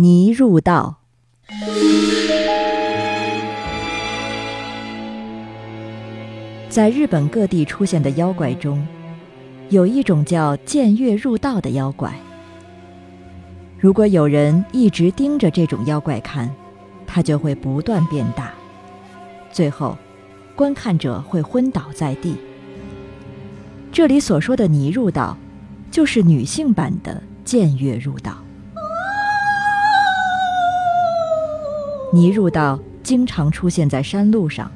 泥入道。在日本各地出现的妖怪中，有一种叫见月入道的妖怪。如果有人一直盯着这种妖怪看，它就会不断变大，最后，观看者会昏倒在地。这里所说的“泥入道”，就是女性版的见月入道。泥入道经常出现在山路上。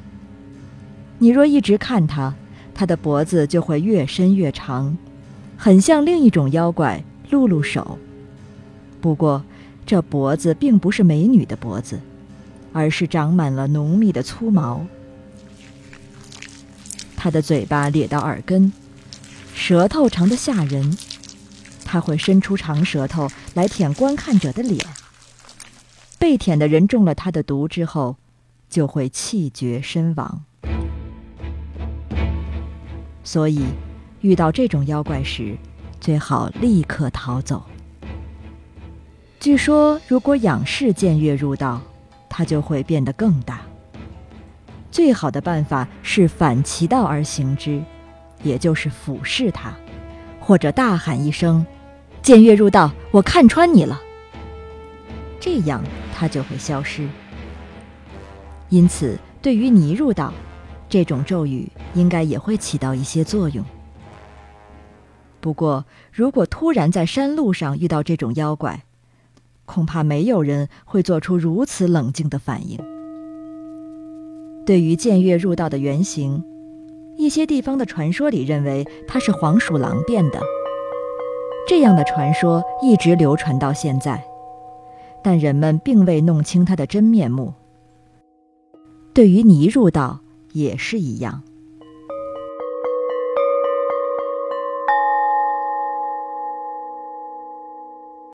你若一直看它，它的脖子就会越伸越长，很像另一种妖怪露露手。不过，这脖子并不是美女的脖子，而是长满了浓密的粗毛。它的嘴巴咧到耳根，舌头长得吓人，它会伸出长舌头来舔观看者的脸。被舔的人中了他的毒之后，就会气绝身亡。所以，遇到这种妖怪时，最好立刻逃走。据说，如果仰视见月入道，它就会变得更大。最好的办法是反其道而行之，也就是俯视它，或者大喊一声：“见月入道，我看穿你了。”这样它就会消失。因此，对于泥入道。这种咒语应该也会起到一些作用。不过，如果突然在山路上遇到这种妖怪，恐怕没有人会做出如此冷静的反应。对于见月入道的原型，一些地方的传说里认为它是黄鼠狼变的。这样的传说一直流传到现在，但人们并未弄清他的真面目。对于泥入道。也是一样。